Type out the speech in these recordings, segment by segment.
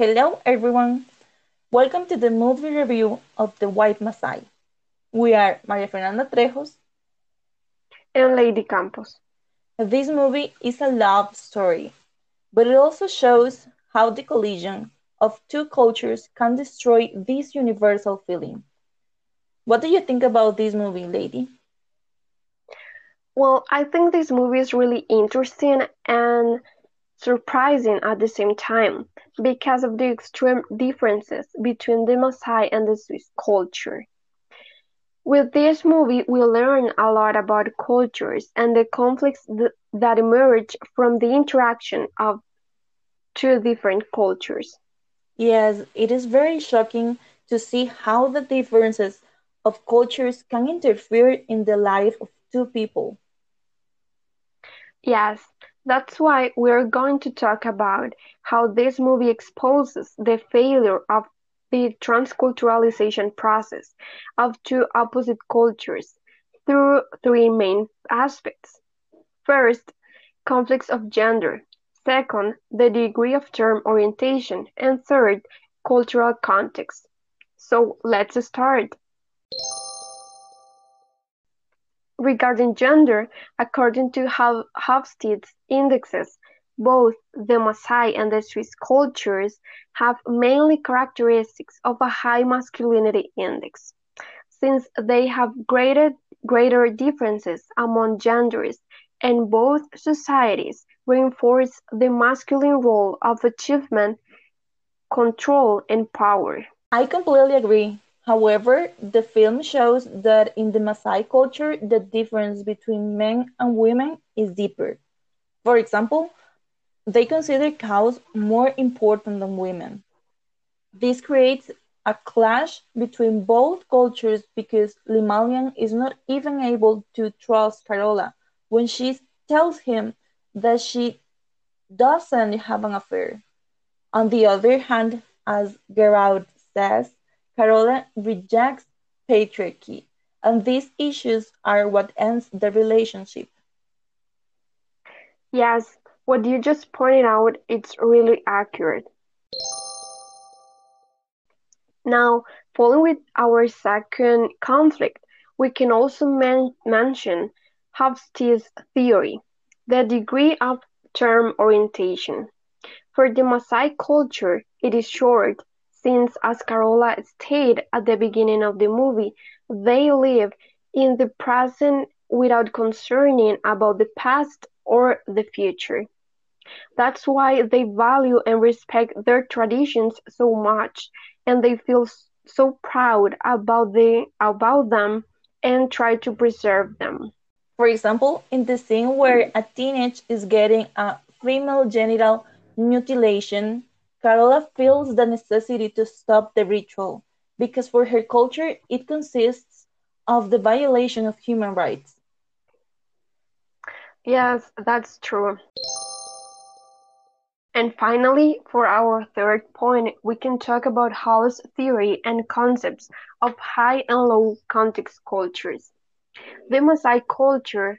Hello, everyone. Welcome to the movie review of The White Masai. We are Maria Fernanda Trejos and Lady Campos. This movie is a love story, but it also shows how the collision of two cultures can destroy this universal feeling. What do you think about this movie, Lady? Well, I think this movie is really interesting and surprising at the same time because of the extreme differences between the Maasai and the Swiss culture. With this movie, we learn a lot about cultures and the conflicts th- that emerge from the interaction of two different cultures. Yes, it is very shocking to see how the differences of cultures can interfere in the life of two people. Yes, that's why we're going to talk about how this movie exposes the failure of the transculturalization process of two opposite cultures through three main aspects. First, conflicts of gender. Second, the degree of term orientation. And third, cultural context. So let's start. Regarding gender, according to Hofstede's indexes, both the Maasai and the Swiss cultures have mainly characteristics of a high masculinity index, since they have greater, greater differences among genders, and both societies reinforce the masculine role of achievement, control, and power. I completely agree. However, the film shows that in the Maasai culture the difference between men and women is deeper. For example, they consider cows more important than women. This creates a clash between both cultures because Lemalian is not even able to trust Carola when she tells him that she doesn't have an affair. On the other hand, as Geraud says, Carola rejects patriarchy, and these issues are what ends the relationship. Yes, what you just pointed out it's really accurate. Now, following with our second conflict, we can also men- mention Hofstede's theory, the degree of term orientation. For the Maasai culture, it is short since as Carola stated at the beginning of the movie, they live in the present without concerning about the past or the future. That's why they value and respect their traditions so much and they feel so proud about the about them and try to preserve them. For example, in the scene where a teenage is getting a female genital mutilation, Carola feels the necessity to stop the ritual, because for her culture it consists of the violation of human rights. Yes, that's true. And finally, for our third point, we can talk about Hall's theory and concepts of high and low context cultures. The Maasai culture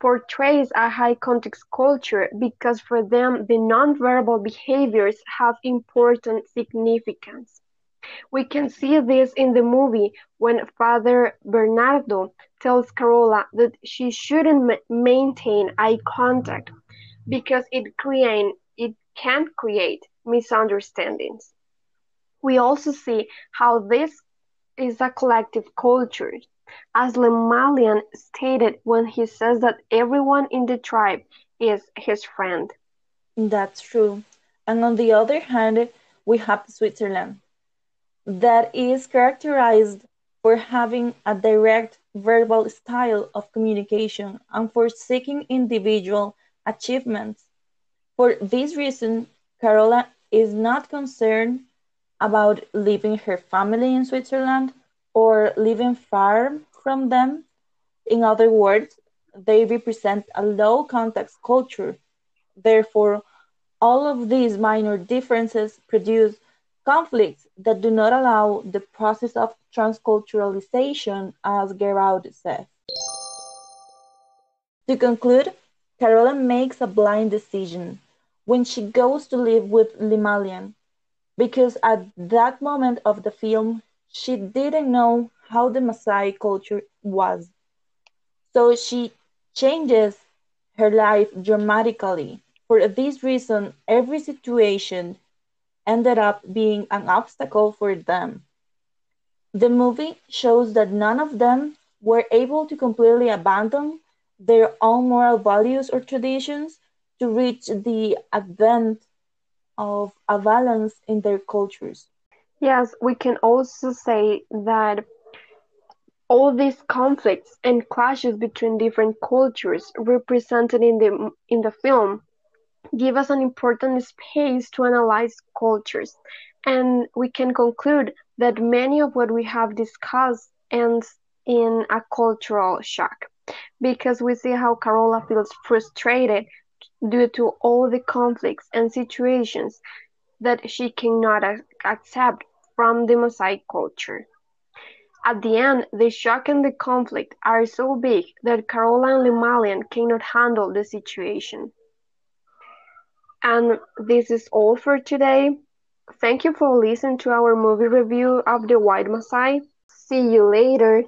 portrays a high context culture because for them the nonverbal behaviors have important significance. We can see this in the movie when Father Bernardo tells Carola that she shouldn't ma- maintain eye contact because it create, it can create misunderstandings. We also see how this is a collective culture as Lemalian stated when he says that everyone in the tribe is his friend. That's true. And on the other hand, we have Switzerland, that is characterized for having a direct verbal style of communication and for seeking individual achievements. For this reason, Carola is not concerned about leaving her family in Switzerland or living far from them. In other words, they represent a low context culture. Therefore, all of these minor differences produce conflicts that do not allow the process of transculturalization, as Geraud says. To conclude, Carola makes a blind decision when she goes to live with Lemalian because at that moment of the film she didn't know how the Maasai culture was. So she changes her life dramatically. For this reason, every situation ended up being an obstacle for them. The movie shows that none of them were able to completely abandon their own moral values or traditions to reach the advent of a balance in their cultures. Yes, we can also say that all these conflicts and clashes between different cultures represented in the in the film give us an important space to analyze cultures. And we can conclude that many of what we have discussed ends in a cultural shock because we see how Carola feels frustrated due to all the conflicts and situations that she cannot accept from the Maasai culture. At the end, the shock and the conflict are so big that Carola and Lemalian cannot handle the situation. And this is all for today. Thank you for listening to our movie review of The White Maasai. See you later.